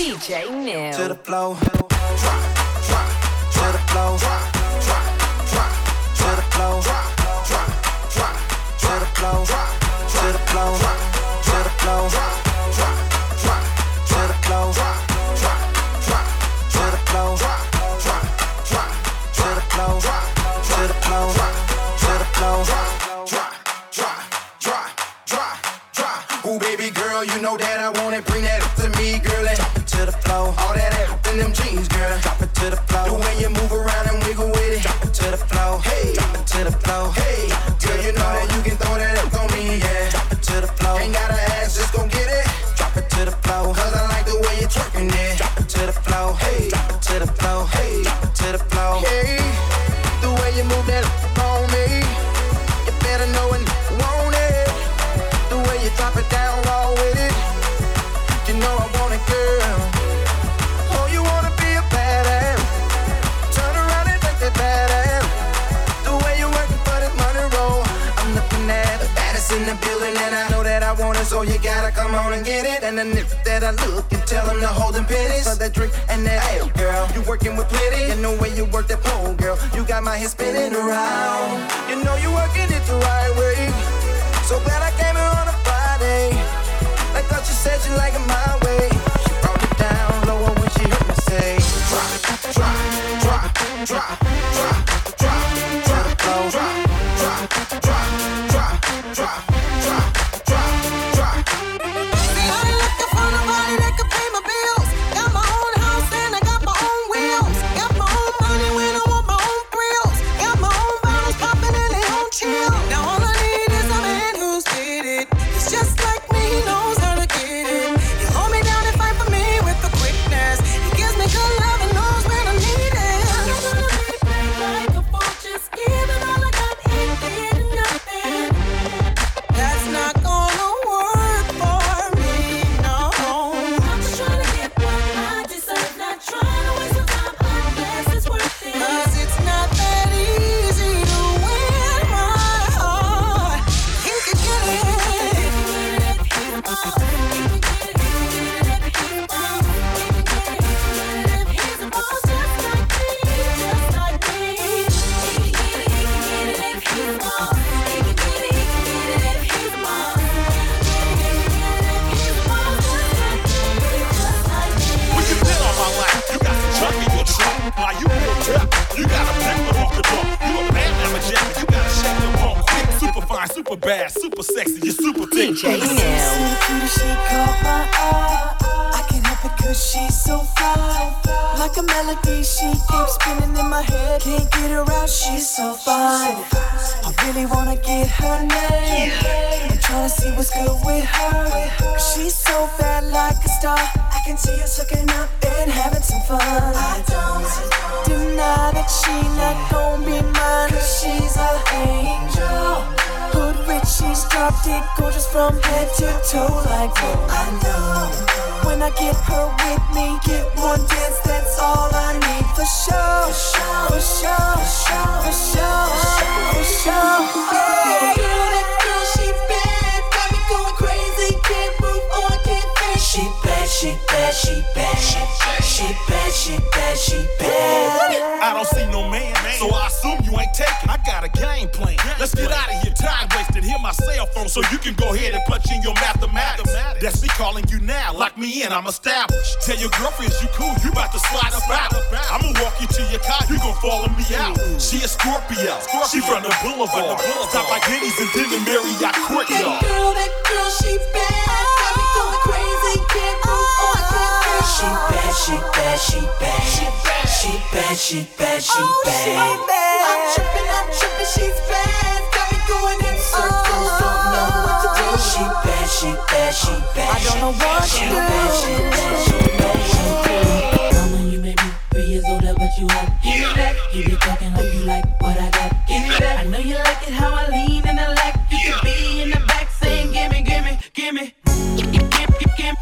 DJ New. To the flow. Drop, drop, to the flow. Drop, drop, drop, to the flow. Drop, drop, drop, to the flow. I look and tell them to hold them pennies for that drink and that ale, girl. You working with plenty, and the way you work that pole, girl. You got my head spinning around. You know you working it the right way. She's gorgeous from head to toe. Like what I know. When I get her with me, get one dance, that's all I need for sure. For sure, for sure, for sure, for sure. Yeah. Girl, that girl, she she bad, she bad, she bad, she bad, she bad. I don't see no man, so I assume you ain't taking. I got a game plan. Let's get out of here, time wasted. Hear my cell phone so you can go ahead and punch in your mathematics. That's me calling you now. Lock me in, I'm established. Tell your girlfriends you cool, you about to slide up out. I'ma walk you to your car, you gon' follow me out. She a Scorpio, she from the boulevard. Stop by Denny's and then the Marriott That girl, that girl, she bad. Got me going crazy, She bad, she bad, she bad, she bad, she bad, she bad, she oh, bad. I'm tripping, I'm tripping, she's bad. Got me going in circles, don't know what to do. Oh. She bad, she bad, she bad. I don't know what to do. Bad, she bad, she bad, she bad. Mama, you may be three years older, but you hot. Give me that. You be talking like you like what I got. Give me that. I know you like it how I lean in the leg. You can be in the back saying, gimme, gimme, gimme. Gimme, gimme, gimme, gimme,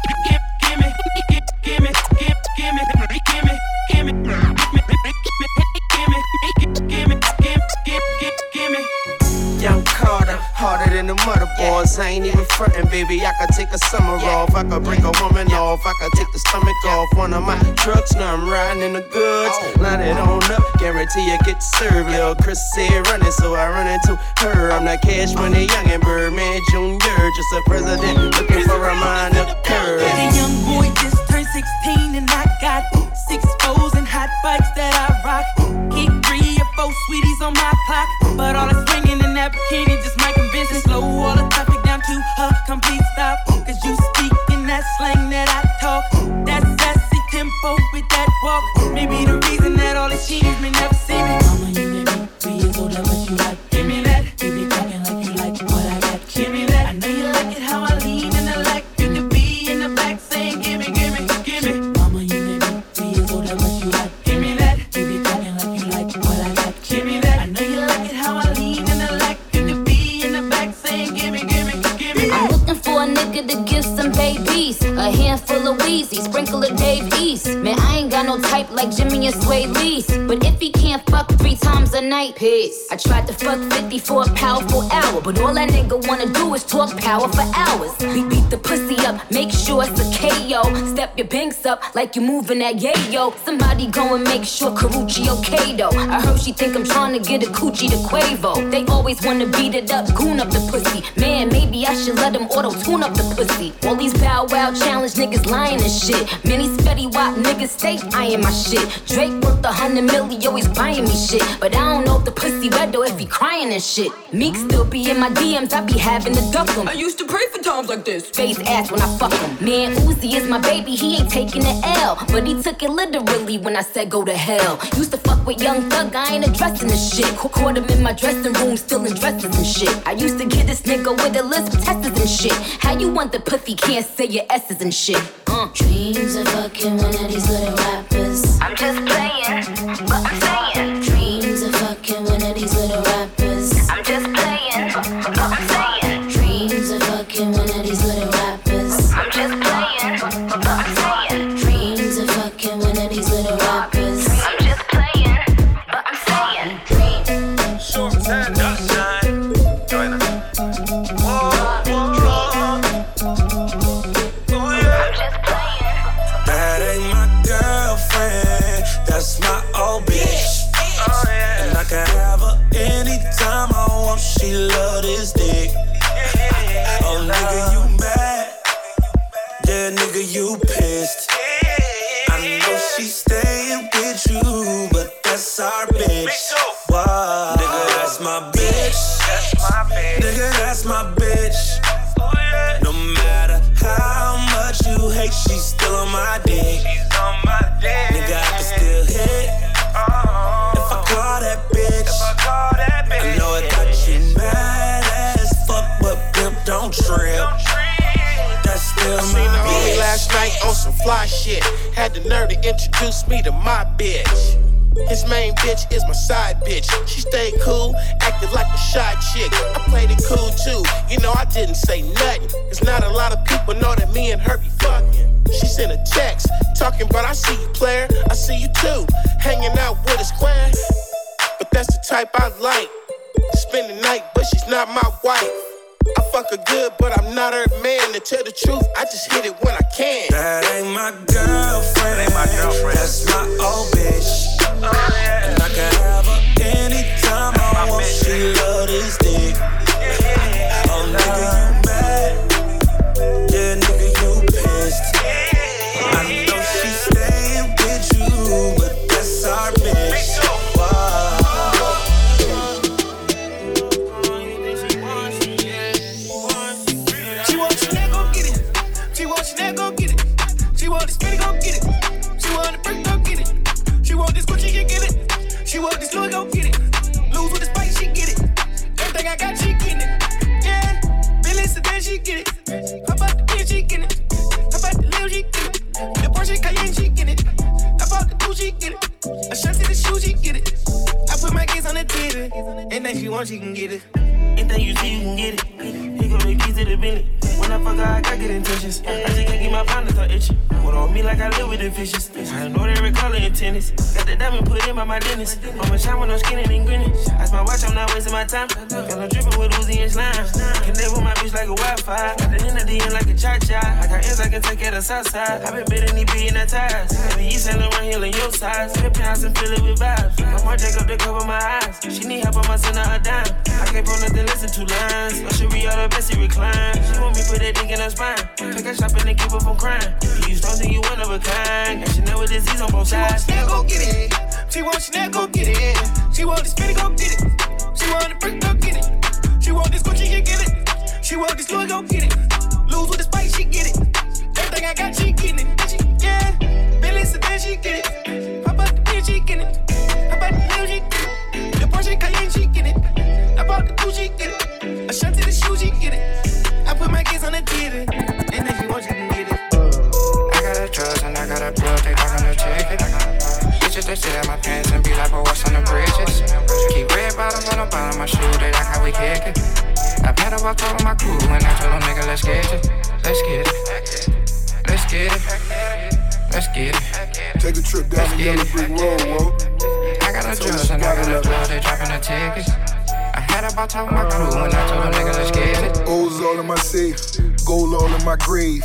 harder than the motherboards. I ain't even frontin', baby. I could take a summer off. I could break a woman off. I could take the stomach off. One of my trucks, now I'm riding in the goods. Line it on up, guarantee you get served. Lil' Chris said running, so I run into her. I'm not cash money, young and Birdman Jr. Just a president looking for a mind curve. The young boy just 16 and I got six foes and hot bikes that I rock. Kick three or four sweeties on my clock, but all the swinging in that bikini just might convince me. Slow all the traffic down to a complete stop. Cause you speak in that slang that I talk. That sassy tempo with that walk. Maybe the reason that all these cheaters like Jimmy and night, peace. I tried to fuck 50 for a powerful hour. But all that nigga wanna do is talk power for hours. We beat the pussy up, make sure it's a KO. Step your banks up like you're moving that yayo. Somebody go and make sure Karrueche okay though. I heard she think I'm trying to get a coochie to Quavo. They always wanna beat it up, goon up the pussy. Man, maybe I should let them auto tune up the pussy. All these bow wow challenge niggas lying and shit. Many spetty wop niggas stay eyeing my shit. Drake worth a hundred million, always buying me shit. But I don't know if the pussy wet or if he crying and shit. Meek still be in my DMs, I be having to duck him. I used to pray for times like this. Face ass when I fuck him. Man, Uzi is my baby, he ain't taking the L. But he took it literally when I said go to hell. Used to fuck with young thug, I ain't addressing the shit. Ca- Caught him in my dressing room, still in dresses and shit. I used to get this nigga with a list of testers and shit. How you want the pussy, can't say your S's and shit. Uh. Dreams of fucking one of these little rappers. I'm just playing, but I'm saying. The nerve to introduce me to my bitch. His main bitch is my side bitch. She stayed cool, acted like a shy chick. I played it cool too. You know, I didn't say nothing. Cause not a lot of people know that me and her be fucking. She sent a text, talking about I see you, player. I see you too. Hanging out with a square. But that's the type I like. Spend the night, but she's not my wife. I fuck her good, but I'm not her man. To tell the truth, I just hit it when I can. That ain't my girlfriend. ain't my girlfriend. That's my old bitch. Oh, and I can have her anytime I want. She love this want, she can get it. Anything you see, you can get it. Make keys to the Bentley. When I fuck I got good intentions. I just can't get my pounders are itching. What on me like I live with the fishes. I know every color in tennis. Got the diamond put in by my dentist. I'ma shine when I'm skinny and grinning. That's my watch, I'm not wasting my time. No dripping with Uzi and slime. Connect with my bitch like a Wi-Fi. Got the end of the end like a cha-cha. I got ends I can take at the south side. I been bidding these being the ties. Maybe you selling around here in your size. Flip house and fill it with vibes. I'm more Jacob to cover my eyes. She need help, I'ma send her a dime. I can't pull nothing, listen to lines. I should be all the best, recline. She want me put that dick in her spine. Take her shopping and keep her from crying. You don't think you one of a kind. And she know with disease on both sides. She want go get it. She want Chanel, go get it. She want the spinny, go get it. She want the brick, go get it. She want this Gucci, you get it. She want this Louis, go get it. Lose with the spice, she get it. Everything I got, she getting it. She, yeah. Billy Sedan, she get it. Pop up the bitch, she get it. How about the Lil, she get it. The Porsche Cayenne, she get it. I bought the Gucci, get it. The she get it. I put my kids on the titty. And if you want, you can get it. I got a drugs and I got a bill, they talking no ticket. Bitches, they sit at my pants and be like, but what's on the bridges? Keep red bottoms on the bottom of my shoe, they like how we kick it. I paddle top of my crew and I told them, nigga, let's get it. Let's get it. Let's get it. Let's get it. Take a trip down the yellow brick road. I got a drugs and I got a bill, they dropping the tickets. I had about of my crew and I told them, nigga, let's get it. O's all in my safe, gold all in my grave.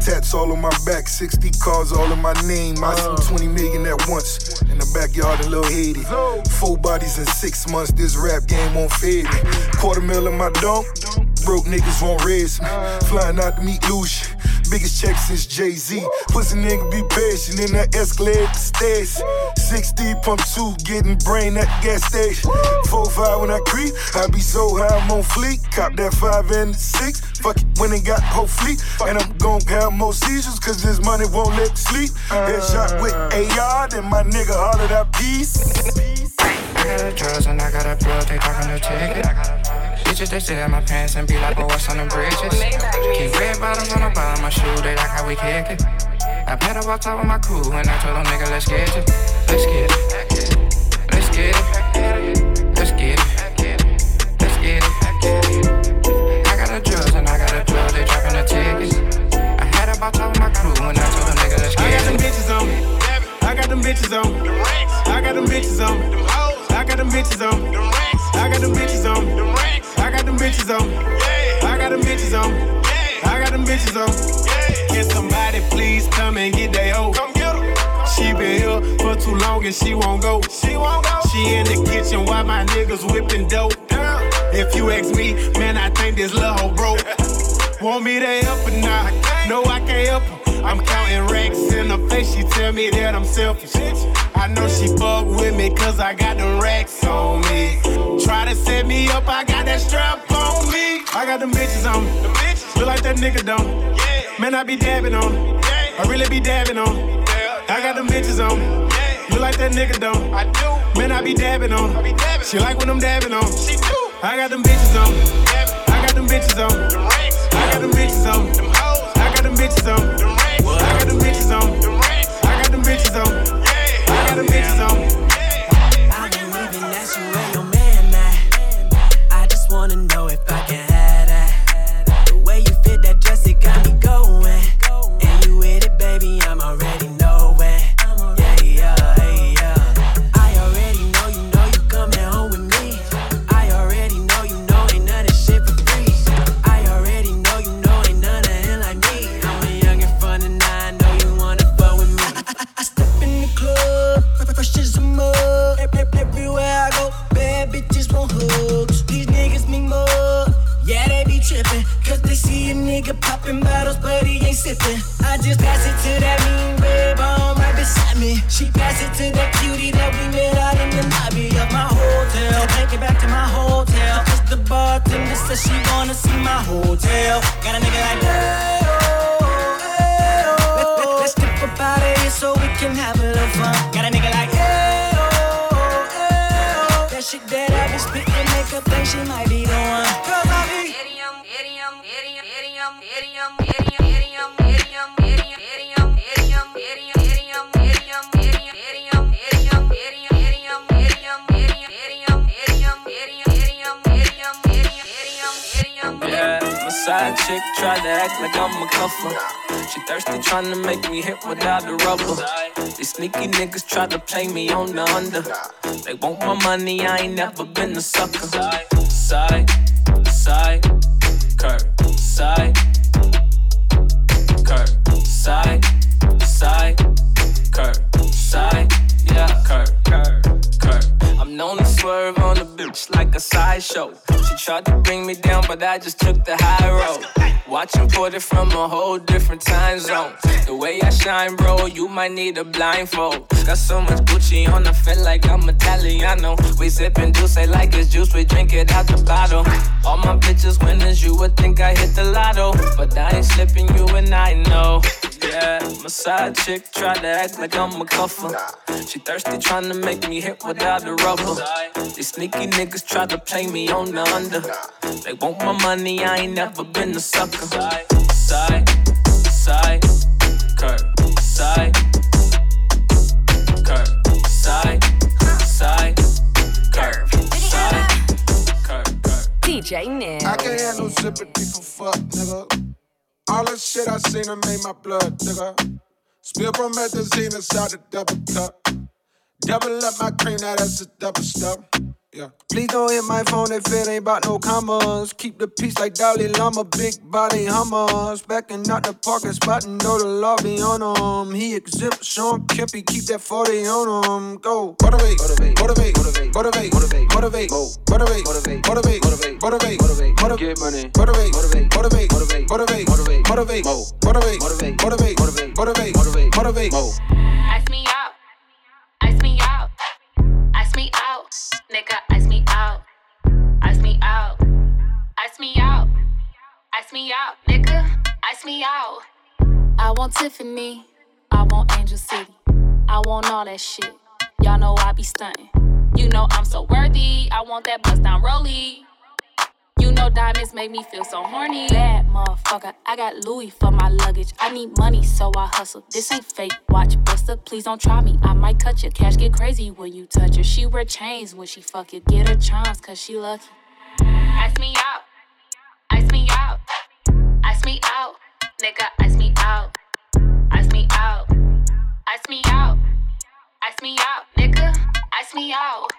Tats all on my back, 60 cars all in my name. I see uh. 20 million at once in the backyard in Lil Haiti. Four bodies in six months, this rap game won't fade me. Quarter mil in my donk, broke niggas raise me. Flying out to meet Lucia. Biggest check since Jay Z. Pussy nigga be patient in that Escalade stairs. 60 pump two, getting brain at the gas station. Four five when I creep, I be so high I'm on fleek. Cop that five and six. Fuck it when it got whole fleet. And I'm gon' have more seizures, cause this money won't let sleep. Headshot with AR, then my nigga hollered out peace. I got a drugs and I got a bill, they talking no ticket. Bitches, they sit at my pants and be like, but what's on the bridges? Keep red bottoms on the bottom of my shoe, they like how we kick it. I pedal up top of my crew and I told them, nigga, let's get it. Let's get it. Ask me, man, I think this lil' hoe broke. Want me to help her now? No, I can't help her. I'm counting racks in her face. She tell me that I'm selfish. I know she fuck with me cause I got them racks on me. Try to set me up, I got that strap on me. I got them bitches on me. Look like that nigga don't. Man, I be dabbing on. 'em. I really be dabbing on. 'em. I got them bitches on. me. Look like that nigga don't. I do. Man, I be dabbing on. 'em. She like when I'm dabbing on. She do. I got them bitches on. me. I got them bitches on. me. I got them bitches on. me. I got them bitches on. me. I got them bitches on. me. I got them bitches on. me. I got them bitches on. I cuffer. She thirsty trying to make me hit without the rubber. These sneaky niggas try to play me on the under. They want my money, I ain't never been a sucker. Side, side, curve, side, curve, side, side, curve, side, swerve on the bitch like a sideshow. She tried to bring me down, but I just took the high road. Watching put it from a whole different time zone. The way I shine, bro, you might need a blindfold. Got so much Gucci on, I feel like I'm Italiano. We sippin' juice, like it's juice, we drink it out the bottle. All my bitches winners, you would think I hit the lotto. But I ain't slipping, you and I know. Yeah, my side chick tried to act like I'm a cuffer. She thirsty trying to make me hit without the rubber. These sneaky niggas try to play me on the under. They want my money, I ain't never been a sucker. Side, side, curve, side, curve, side, side, curve, side, curve, curve. DJ Nick. I can't have no sympathy for fuck, nigga. All the shit I seen done made my blood, nigga. Spill promethazine inside the double cup. Double up my cream, now that's a double step. Yeah. Please don't hit my phone if it ain't about no commas. Keep the peace like Dalai Lama, big body hummers. Backing out the parking spot and know the law be on him. He exempt Sean Kempy, keep that 40 on him. Go. Motivate, motivate, motivate, motivate, motivate, motivate, motivate, motivate, motivate, motivate, motivate, motivate, motivate, motivate, get money, motivate, motivate, motivate, motivate, motivate, motivate, motivate, motivate, motivate, motivate, motivate, motivate, motivate, motivate, Ice me out, ice nigga, ice me out, ice me out, ice me out, ice me out, nigga, ice me out. I want Tiffany, I want Angel City, I want all that shit. Y'all know I be stunting. You know I'm so worthy. I want that bust down rollie. You know diamonds make me feel so horny. Bad motherfucker, I got Louis for my luggage. I need money, so I hustle. This ain't fake. Watch Buster, please don't try me. I might cut your cash get crazy when you touch her. She wear chains when she fuck you. Get her charms, cause she lucky. Ice me out, ice me out, ice me out, nigga, ice me out, ice me out, ice me out, ice me out, nigga, ice me out,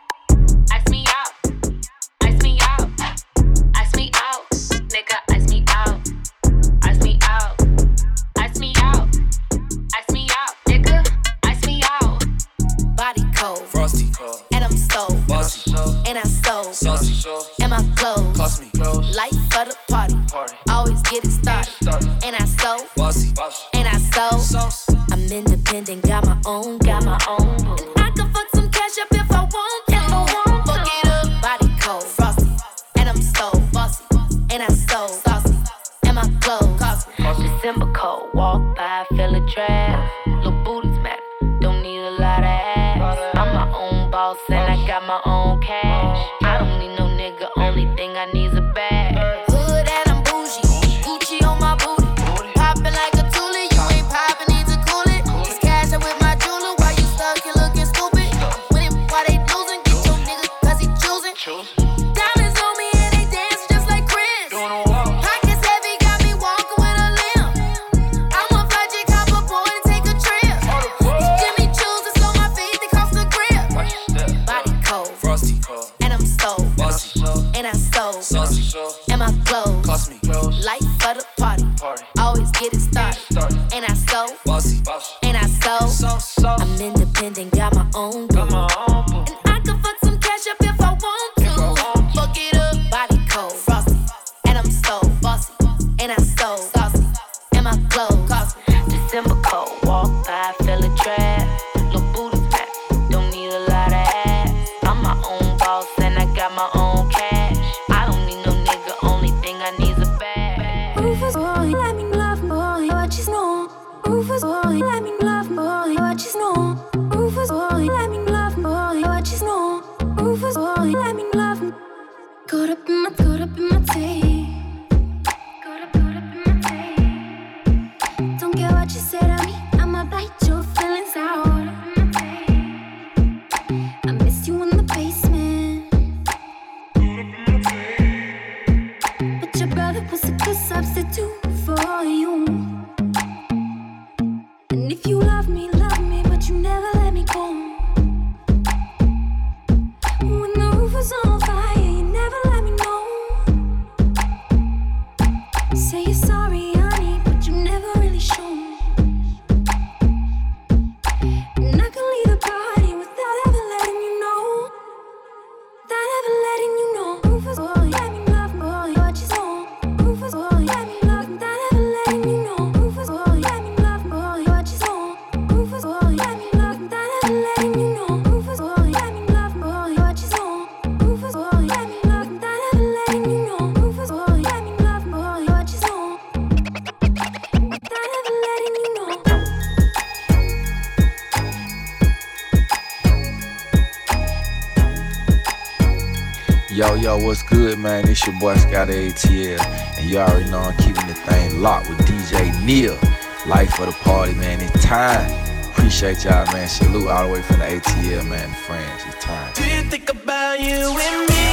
It's your boy Scott ATL, and you already know I'm keeping the thing locked with DJ Neil. Life for the party, man. It's time. Appreciate y'all, man. Salute all the way from the ATL, man. Friends, it's time. Do you think about you and me?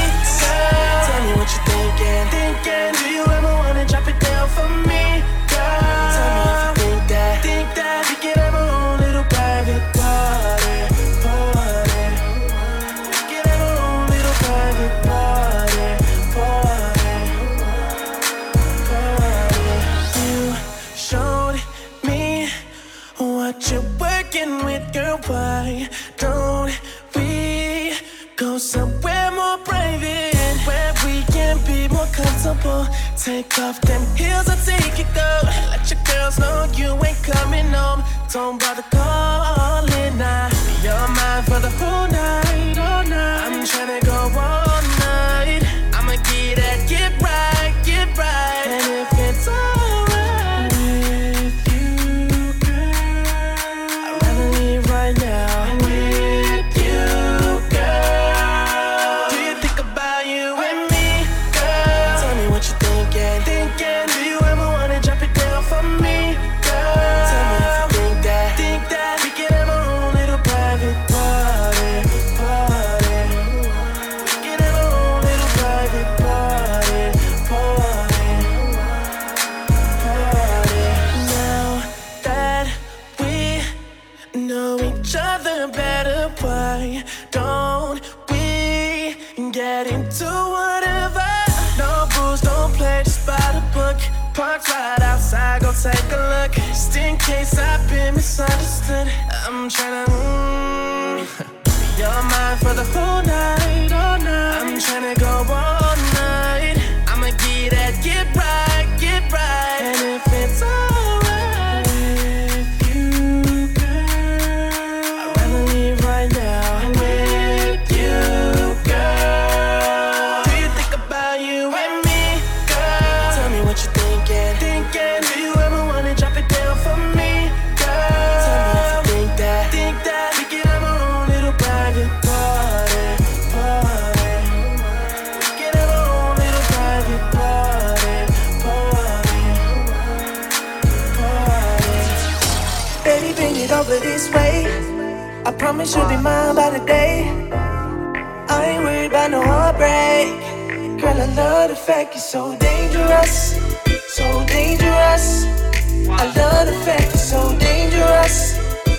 Tell me what you thinking, thinking. Do you ever wanna drop it down for me, Take off them heels and take it go. Let your girls know you ain't coming home. Don't bother calling now. You're mine for the whole night, Parked right outside, go take a look. Just in case I've been misunderstood. I'm tryna. Mm, promise you'll be mine by the day. I ain't worried about no heartbreak. Girl, I love the fact you're so dangerous, so dangerous. I love the fact you're so dangerous,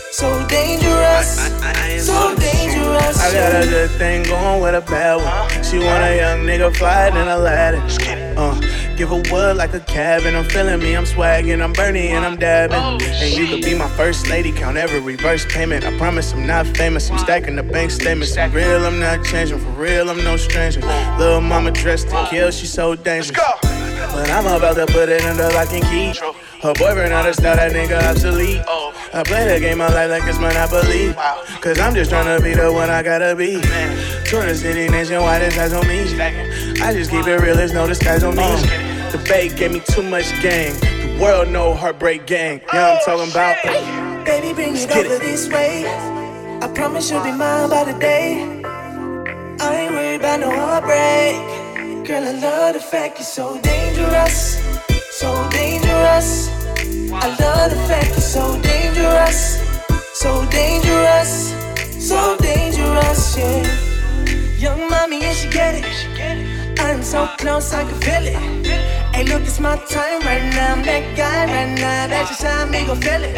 so dangerous, so dangerous. I got a good thing going with a bad one. She want a young nigga fly in Aladdin. Uh, give her wood like a cabin. I'm feeling me, I'm swagging, I'm burning and I'm dabbing. And you could be my first lady, count every reverse payment. I promise I'm not famous, I'm stacking the bank statements. I'm real, I'm not changing. For real, I'm no stranger. Little mama dressed to kill, she so dangerous. But I'm about to put it under lock and key. Her boyfriend understand that nigga obsolete. I play the game of life like it's Monopoly. Cause I'm just tryna be the one I gotta be. Jordan City nationwide, it's eyes on me. I just keep it real, there's no disguise on me. Uh. The bay gave me too much game. The world know heartbreak gang. Yeah, I'm oh, talking about. Baby, bring Let's it over this way. I promise you'll be mine by the day. I ain't worried about no heartbreak. Girl, I love the fact you're so dangerous, so dangerous. I love the fact you're so dangerous, so dangerous, so dangerous, yeah. Young mommy, and she get it. I'm so close, I can feel it. Hey, look, it's my time right now. That guy right now. That's just how me go feel it.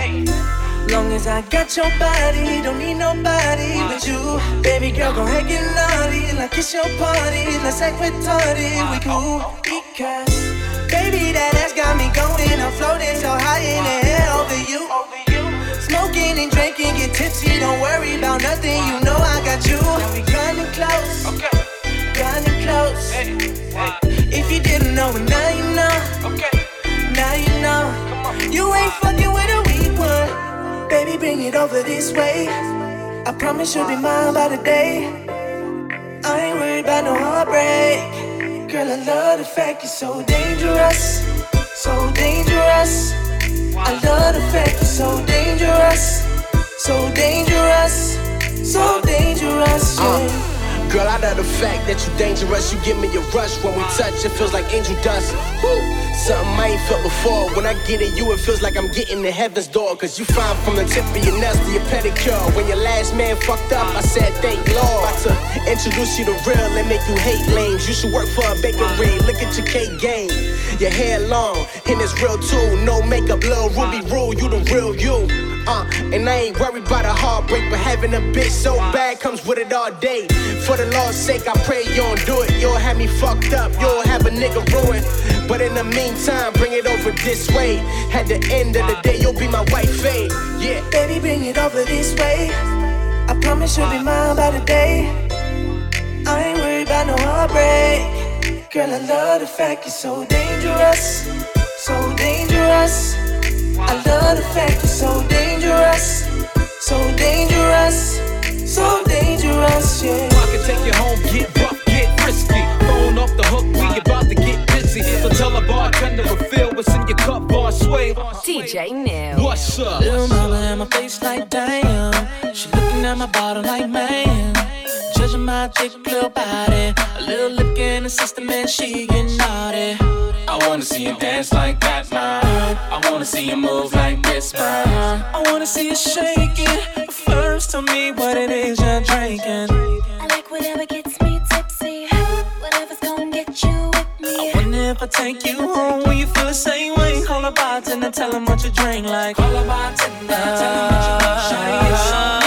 Long as I got your body, don't need nobody but you. Baby girl, go ahead, get naughty. Like it's your party, let's act retarded. We cool because, baby, that ass got me going. I'm floating so high in the air over you. Smoking and drinking, get tipsy, don't worry about nothing. You know I got you. Now you ain't fucking with a weak one. Baby, bring it over this way. I promise you'll be mine by the day. I ain't worried about no heartbreak. Girl, I love the fact you're so dangerous. So dangerous. I love the fact you're so dangerous. So dangerous. So dangerous. Yeah. Girl, I love the fact that you dangerous. You give me a rush when we touch. It feels like angel dust. Woo. Something I ain't felt before. When I get at you, it feels like I'm getting to heaven's door. Cause you fine from the tip of your nuts to your pedicure. When your last man fucked up, I said thank Lord. About to introduce you to real and make you hate lames. You should work for a bakery. Look at your cake game. Your hair long, and it's real too. No makeup, little Ruby rule. You the real you. Uh, and I ain't worried about a heartbreak, but having a bitch so bad comes with it all day. For the Lord's sake, I pray you don't do it. You'll have me fucked up, you'll have a nigga ruined. But in the meantime, bring it over this way. At the end of the day, you'll be my wife, fade. Yeah. Baby, bring it over this way. I promise you'll be mine by the day. I ain't worried about no heartbreak. Girl, I love the fact you're so dangerous. So dangerous. I love the fact you're so dangerous. So dangerous. So dangerous, yeah. I can take you home, get rough, get frisky. Phone off the hook, we about to get busy. So tell a bartender refill what's in your cup, bar sway. DJ Neil. What's up? Little mama in my face like damn. She looking at my bottle like man. Judging my thick little body. The system and she get naughty. I wanna see you dance like that, man. I wanna see you move like this, man. I wanna see you shake it. first, tell me what it is you're drinking. I like whatever gets me tipsy. Whatever's gonna get you with me. I wonder if I take you home, will you feel the same way? Call a bartender, tell him what you drink like. Call a bartender, tell him what you want. Shawty,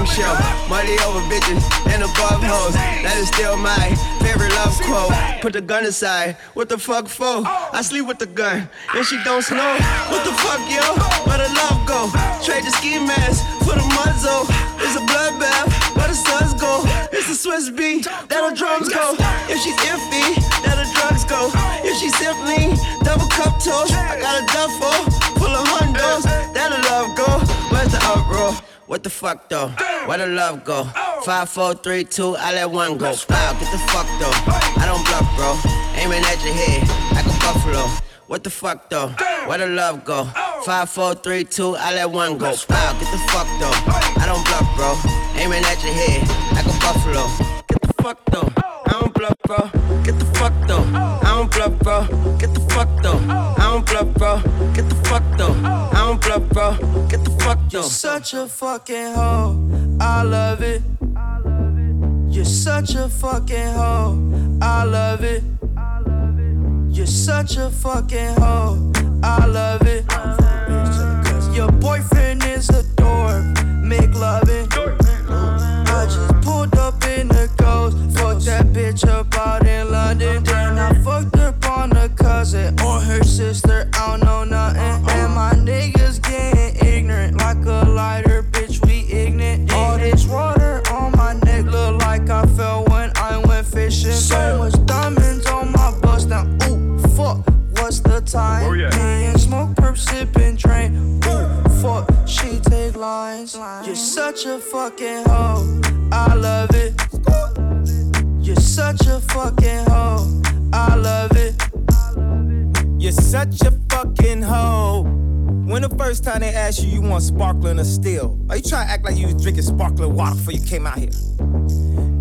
Show. Money over bitches and above hoes. That is still my favorite love quote. Put the gun aside. What the fuck for? I sleep with the gun. And she don't snow. What the fuck, yo? Where the love go? Trade the ski mask for the muzzle. It's a bloodbath. Where the suns go. It's the Swiss beat, that the drums go. If she's iffy, that the drugs go. If she's simply double cup toast, I got a duffel full of hundos. That the love go. Where's the uproar? What the fuck though? Where the love go? Five, four, three, two, I let one go. Wow, get the fuck though. I don't bluff, bro. Aiming at your head like a buffalo. What the fuck though? Where the love go? Five, four, three, two, I let one go. Wow, get the fuck though. I don't bluff, bro. Aiming at your head like a buffalo. Get the fuck though. I don't bluff, bro. Get the fuck though. I don't bluff, bro. Get the fuck though. I don't bluff, bro. Get the fuck though. Bluff, bro. Get the fuck though. You're such a fucking hoe. I love it. You're such a fucking hoe. I love it. You're such a fucking hoe. I love it. Your boyfriend is a dork. Make loving. I just pulled up in the ghost. Fucked that bitch up out in London. Then I fucked up on a cousin or her sister. I don't know nothing. So much diamonds on my bust now. Ooh, fuck. What's the time? Oh, yeah. Me and smoke, perp, sipping, train. Ooh, fuck. She take lines. You're such a fucking hoe. I love it. You're such a fucking hoe. I love it. You're such a fucking hoe. When the first time they asked you, you want sparkling or still? Are you trying to act like you was drinking sparkling water before you came out here?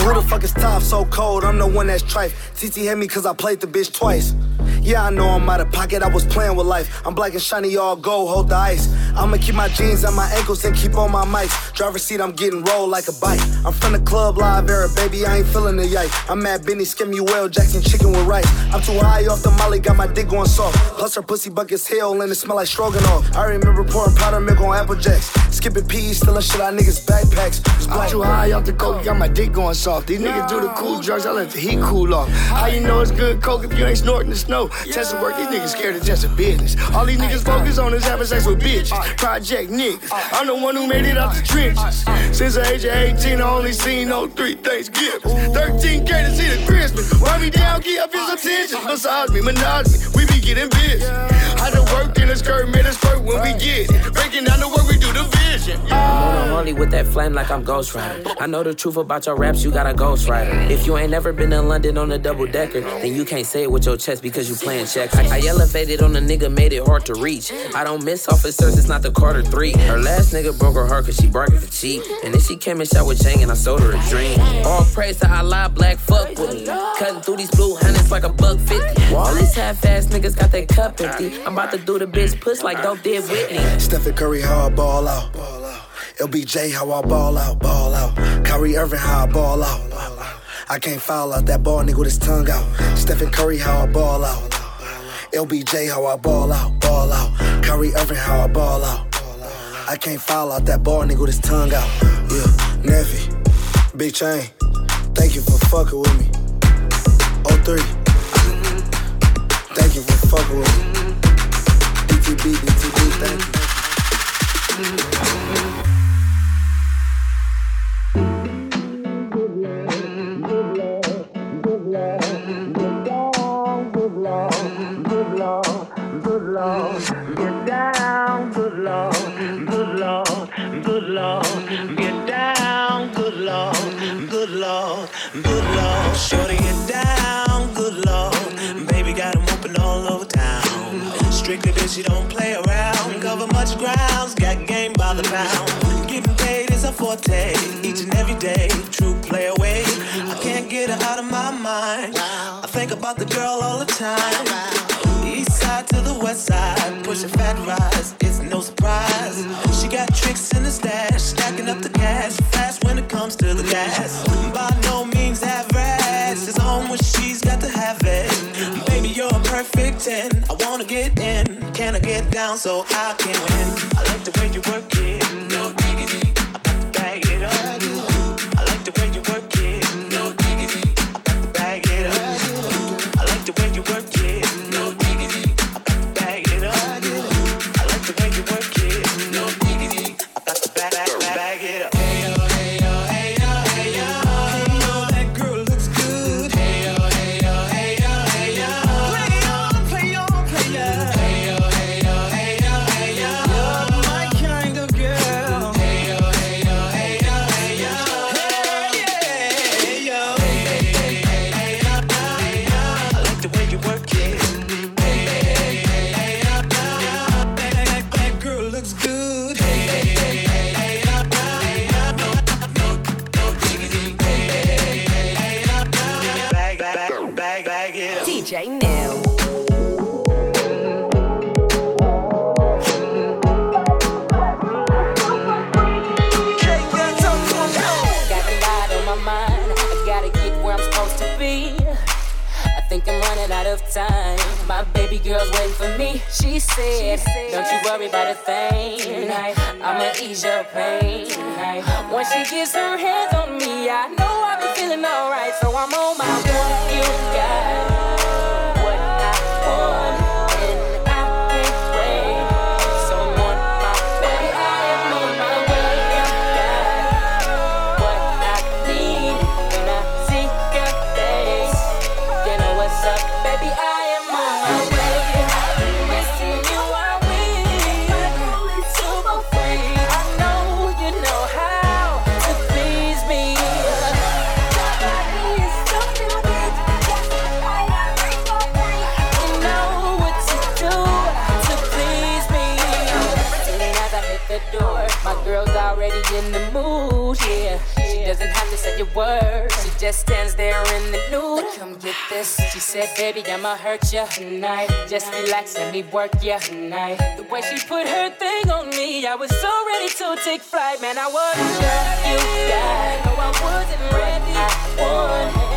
Who the fuck is top so cold? I'm the one that's trife. TT hit me cause I played the bitch twice. Yeah, I know I'm out of pocket, I was playing with life. I'm black and shiny, all gold, hold the ice. I'ma keep my jeans at my ankles and keep on my mics. Driver's seat, I'm getting rolled like a bike. I'm from the club, live era, baby, I ain't feeling the yike. I'm at Benny, Well, Jackson, chicken with rice. I'm too high off the molly, got my dick going soft. Plus her pussy bucket's hell and it smell like stroganoff. I remember pouring powder milk on Apple Jacks. Skipping peas, stealing shit out niggas' backpacks. I'm too high off the coke, got my dick going soft. These niggas do the cool drugs, I let the heat cool off. How you know it's good coke if you ain't snorting the snow? Testing work, these niggas scared test a business. All these niggas focus on is having sex with bitches. Project niggas. I'm the one who made it out the trenches. Since the age of 18, I only seen no three Thanksgivings. 13K to see the Christmas. Run me down, keep up his attention. Massage me, menage me, we be getting busy. I done worked in a skirt, made a skirt when we get it. Breaking down the work, we do the vision. I'm with that flame like I'm Ghost Rider. I know the truth about your raps, you got a Ghost Rider. If you ain't never been in London on a double decker, then you can't say it with your chest because you playing checks. I, I elevated on a nigga, made it hard to reach. I don't miss officers, it's not the Carter 3. Her last nigga broke her heart cause she barking for cheap. And then she came and shot with Chang and I sold her a dream. All praise to Allah, black fuck with me. Cutting through these blue hundreds like a buck 50. All these half ass niggas got that cup empty. I'm about to do the bitch push like Dope did Whitney. Stephen Curry, how I ball out. LBJ, how I ball out, ball out. Kyrie Irving, how I ball out. I can't foul out that ball nigga with his tongue out. Stephen Curry, how I ball out. LBJ, how I ball out, ball out. Kyrie Irving, how I ball out. I can't foul out that ball nigga with his tongue out. Yeah, Neffy, Big Chain, thank you for fucking with me. 03, thank you for fucking with me. DTB, DTB, thank you. Lord, get down, good Lord, good Lord, good Lord, get down, good Lord, good Lord, good Lord, shorty get down, good Lord, baby got 'em open all over town. Strictly bitch, you don't play around, cover much grounds, got game by the pound. Getting paid is a forte, each and every day, true play away. I can't get her out of my mind. I think about the girl all the time west side, pushing fat rides, it's no surprise. She got tricks in the stash, stacking up the cash, fast when it comes to the gas. By no means average, it's on when she's got to have it. Baby, you're a perfect 10, I wanna get in, can I get down so I can win? I like the way you work it. said, Don't you worry about a thing. I'ma ease your pain. Once she gets her hands on me, I know I'll be feeling alright. So I'm on my way. You got hurt ya tonight. Just relax, let me work ya tonight. The way she put her thing on me, I was so ready to take flight. Man, I was sure you died. No, I wasn't ready. I wanted.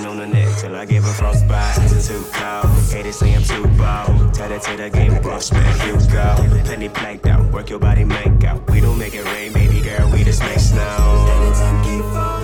on the neck till I give a frostbite. Too cold, haters say I'm too bold. Tell that to the game, boss man, you go. Penny planked out, work your body, make out. We don't make it rain, baby girl, we just make snow.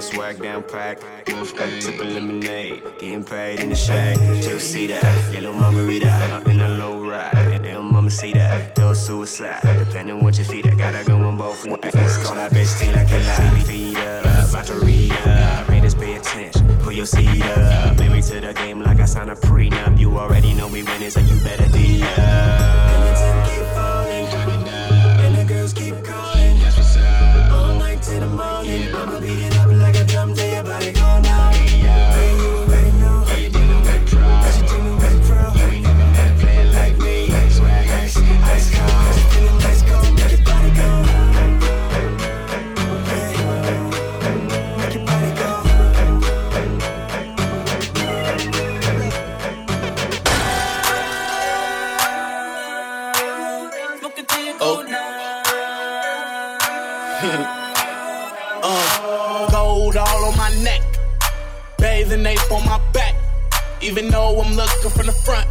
my swag down packed. Tipping lemonade, getting paid in the shade. Two seater, yellow margarita, in a low ride. And then mama see that, do suicide. Depending what you feed, I gotta go on both ways. Call that bitch till I can lie. Feed up, about to read up. Raiders pay attention, pull your seat up. Married to the game like I signed a prenup. You already know we winners, so you better deal up. Gold all on my neck, bathing ape on my back. Even though I'm looking from the front,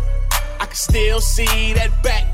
I can still see that back.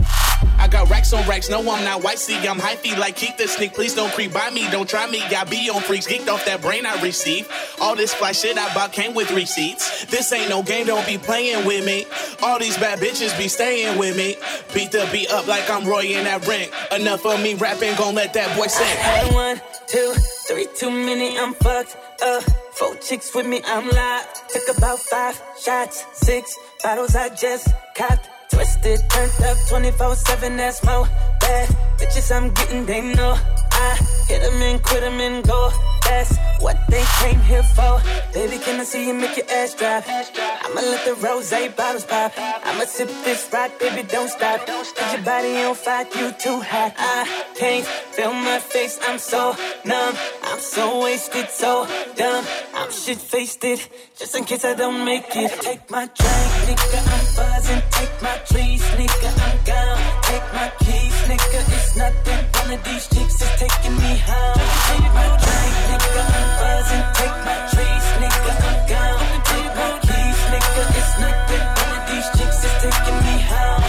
I got racks on racks, no, I'm not white. See, I'm hyphy like keep the sneak. Please don't creep by me, don't try me. Got be on freaks, geeked off that brain I receive. All this fly shit I bought came with receipts. This ain't no game, don't be playing with me. All these bad bitches be staying with me. Beat the beat up like I'm Roy in that ring. Enough of me rapping, gon' let that boy sing. Hey, one, two, three, too many, I'm fucked up. Four chicks with me, I'm live. Took about five shots, six bottles I just copped. Twisted, turned up 24 7, that's more bad. Bitches I'm getting, they know. I hit them and quit them and go. That's what they came here for. Baby, can I see you make your ass drop? I'ma let the rose bottles pop. I'ma sip this rock, baby, don't stop. Put your body on fire, you too hot. I can't feel my face, I'm so numb. I'm so wasted, so dumb. I'm shit faced it, just in case I don't make it. Take my drink, nigga, I'm buzzing. Take my trees, nigga, I'm gone. Take my keys, nigga, it's nothing. One of these chicks is taking me home. Take my drink, nigga, I'm buzzing. Take my trees, nigga, I'm gone. Take my keys, nigga, it's nothing. One of these chicks is taking me home.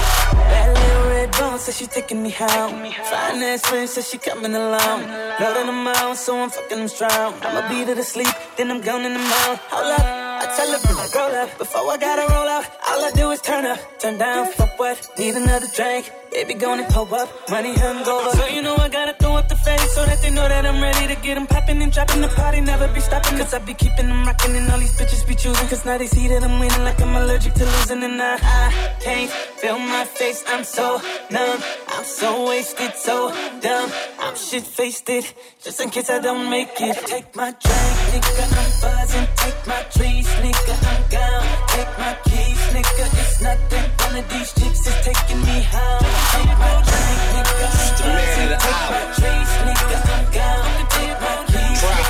Little says she taking me. Fine ass friend says she coming along. Know that I'm out, so I'm fucking them strong. I'ma beat her to sleep, then I'm gone in the mouth. Hold up. I tell her roll up before I gotta roll out. All I do is turn up, turn down, fuck what? Need another drink, baby, gonna pull up, money hungover. So you know I gotta throw up the face so that they know that I'm ready get them popping and dropping the party, never be stopping. Cause I be keeping them rocking and all these bitches be choosing. Cause now they see that I'm winning like I'm allergic to losing. And I, I can't feel my face, I'm so numb. I'm so wasted, so dumb. I'm shit faced it, just in case I don't make it. Take my drink, nigga, I'm buzzing. Take my trees, nigga, I'm gone. Take my keys, nigga, it's nothing. One of these chicks is taking me home. Take my drink, nigga, I'm buzzing. Take my trees, nigga, I'm gone.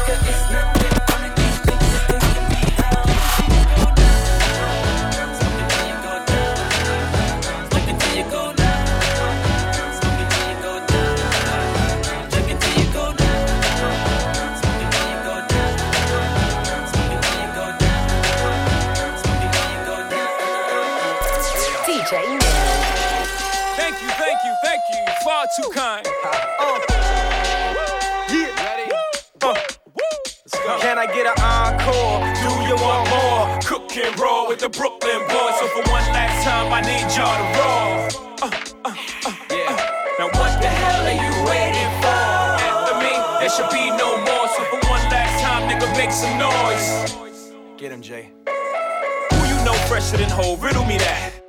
It's nothing. And roll with the Brooklyn boys. So for one last time, I need y'all to roll. Uh, uh, uh, yeah. Now what the hell are you waiting for? After me, there should be no more. So for one last time, nigga, make some noise. Get him, Jay. Who you know fresher than whole? Riddle me that.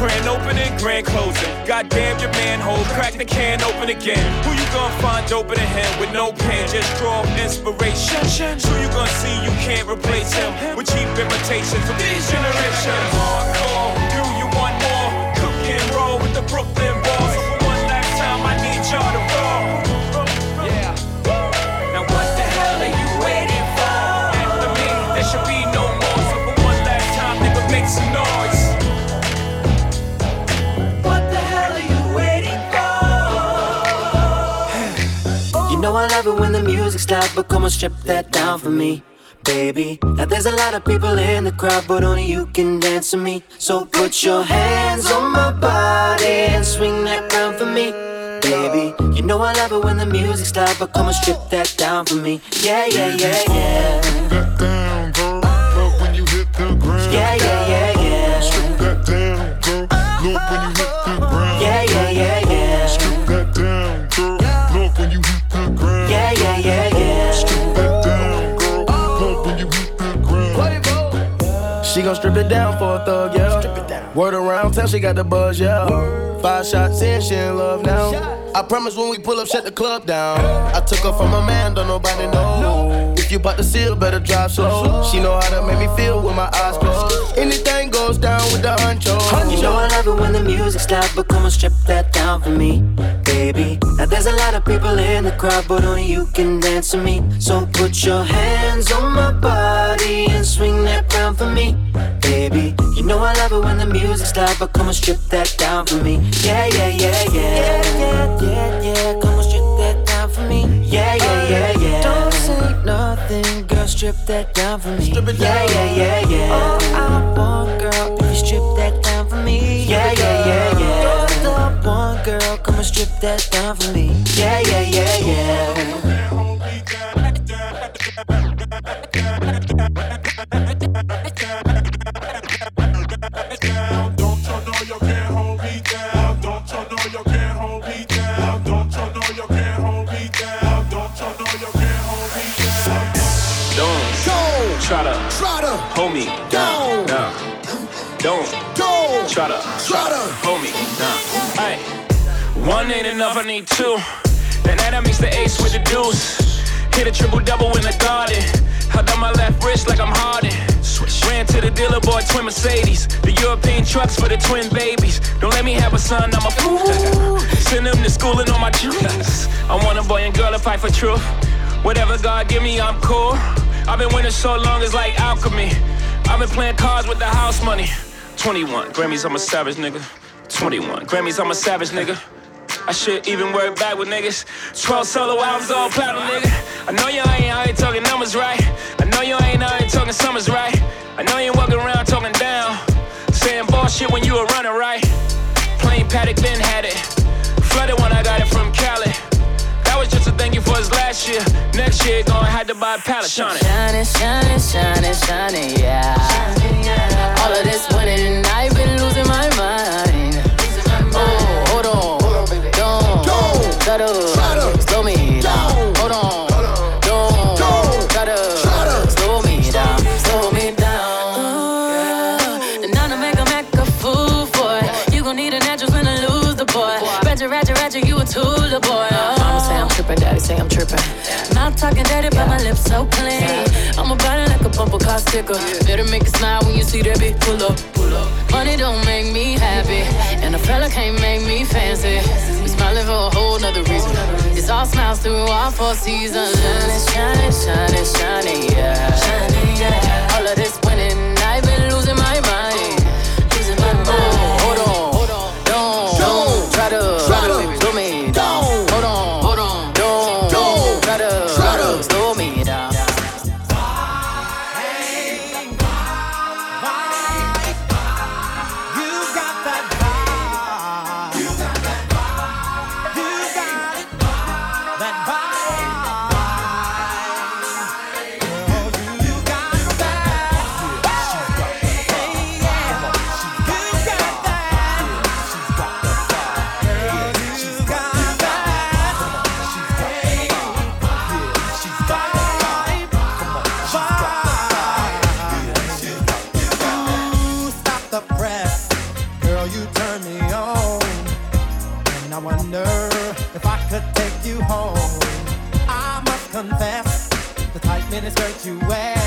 Grand opening, grand closing. Goddamn your manhole, crack the can open again. Who you gonna find open in him with no pen? Just draw inspiration. Who you gonna see you can't replace him with cheap imitations of these generations? Hardcore, do you want more? Cook and roll with the Brooklyn know I love it when the music's loud, but come on, strip that down for me, baby. Now there's a lot of people in the crowd, but only you can dance to me. So put your hands on my body and swing that round for me, baby. You know I love it when the music's loud, but come on, strip that down for me. Yeah, yeah, yeah, yeah. that down, girl. Love when you hit the ground. Yeah, yeah, yeah, yeah. Gon' strip it down for a thug, yeah. Word around town, she got the buzz, yeah. Five shots in, she in love now. I promise when we pull up, shut the club down. I took her from a man, don't nobody know. If you bout to seal, better drive slow. She know how to make me feel with my eyes closed. Anything goes down with the honcho. You know I love it when the music's loud, but come on, strip that down for me, baby. Now there's a lot of people in the crowd, but only you can dance to me. So put your hands on my body and swing that round for me, baby. You know I love it when the music's loud, but come on, strip that down for me. Yeah, yeah, yeah, yeah. Yeah, yeah, yeah, yeah. Come on, strip that down for me. Yeah, yeah, yeah, yeah. Don't say nothing, girl, strip that down for me. Strip it down. Yeah, yeah, yeah, yeah. All I want, girl, if you strip that down for me. Yeah, yeah, yeah, yeah. You're the one, girl, come and strip that down for me. Yeah, yeah, yeah, yeah. Try to try to hold me down. down. Don't try to try to hold me down. Hey, one ain't enough. I need two. Then that makes the ace with the deuce. Hit a triple double in the garden. Held on my left wrist like I'm Harden. Ran to the dealer, bought twin Mercedes. The European trucks for the twin babies. Don't let me have a son, I'm a fool. Send them to school and on my juice. I want a boy and girl to fight for truth. Whatever God give me, I'm cool. I've been winning so long, it's like alchemy. I've been playing cards with the house money. 21 Grammys, I'm a savage nigga. 21 Grammys, I'm a savage nigga. I should even work back with niggas. 12 solo albums, all platinum, nigga. I know you ain't out here talking numbers right. I know you ain't out here talking summers right. I know you ain't walking around talking down. Saying bullshit when you were running right. Plain paddock, then last year. Next year, gonna have to buy a pallet, Shawnee. Shining, shining, shining, shining, yeah. All of this winning, say I'm tripping. Mouth talking dirty, but my lips so clean. I'm about it like a bumper car sticker. Better make it smile when you see that bitch pull up, pull up. Money don't make me happy, and a fella can't make me fancy. We smiling for a whole nother reason. It's all smiles through all four seasons. Shining, shining, shining, shining, yeah. Shining, yeah. All of this winning, miniskirt you wear.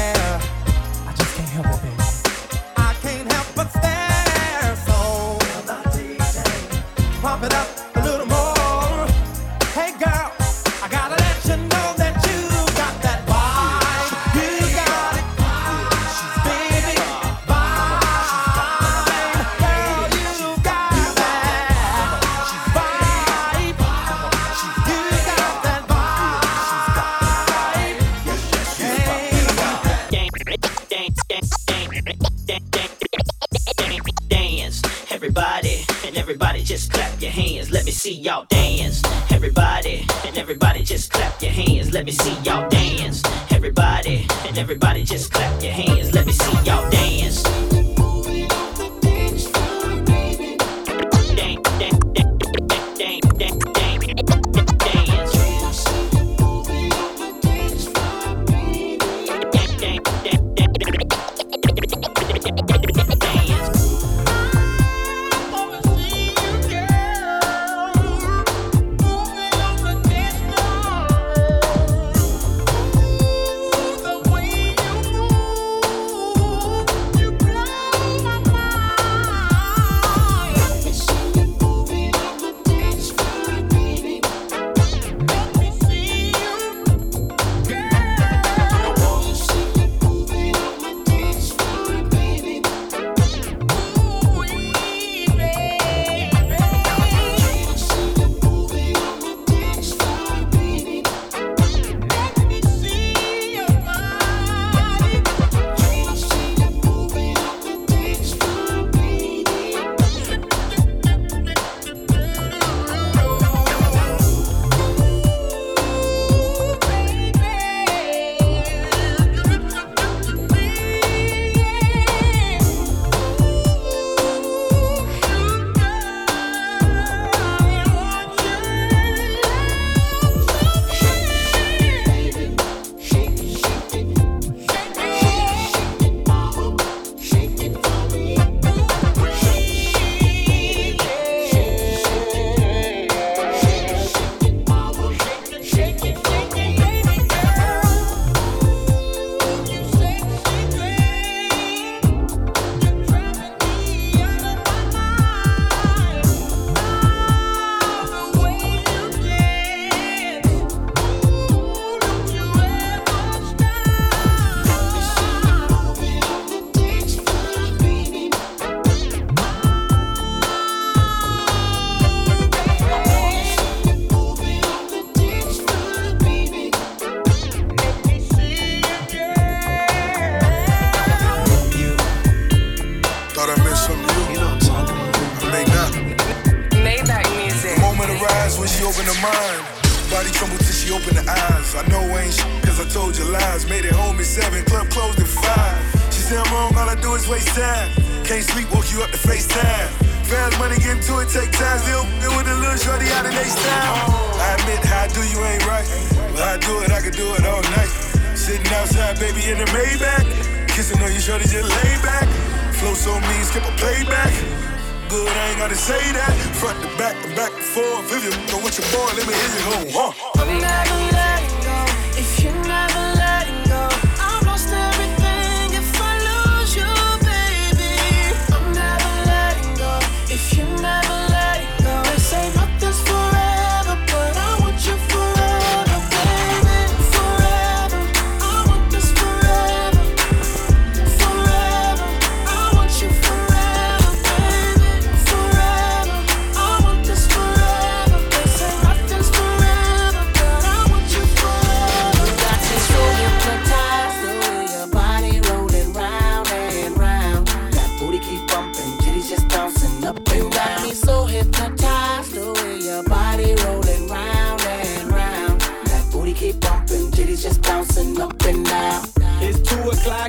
Kissing on you, shorty, just lay back. Flow so mean, skip a playback. Good, I ain't gotta say that. Front to back and back and forth. If you know what you're born, let me hit you home, huh? I'm not gonna let it go if you know.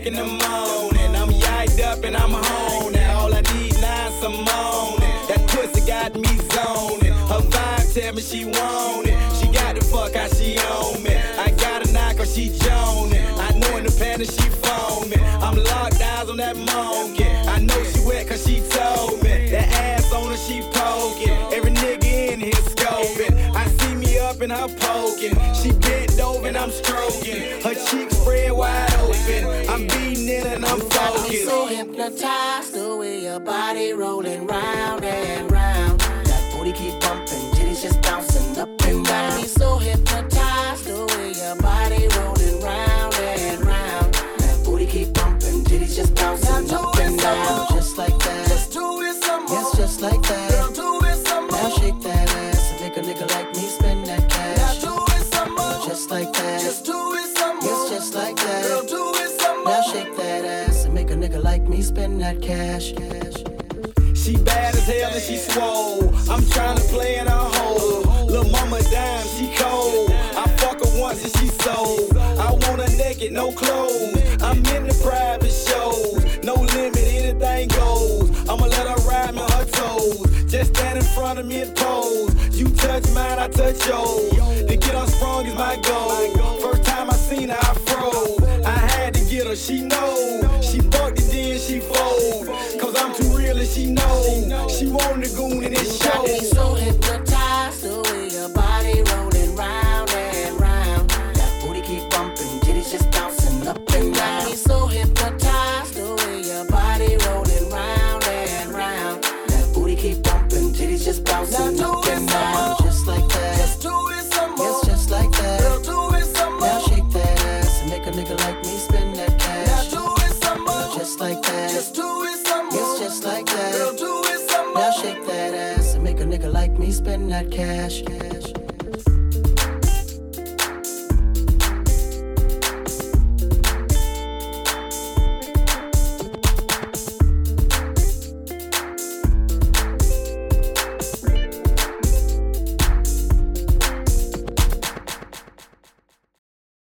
o'clock in the morning. I'm yiked up and I'm home. All I need is some morning. That pussy got me zoning. Her vibe tell me she want I'm poking. She bent over and I'm stroking. Her cheeks spread wide open. I'm beating it and I'm focused. I'm so hypnotized the way your body rolling round and round. That booty keep bumping, titties just bouncing up and down. I'm so hypnotized. got cash. She bad as hell and she swole. I'm trying to play in her hole. Little mama dime, she cold. I fuck her once and she sold. I want her naked, no clothes. I'm in the private shows. No limit, anything goes. I'ma let her ride me her toes. Just stand in front of me and pose. You touch mine, I touch yours. To get on strong is my goal. so hypnotic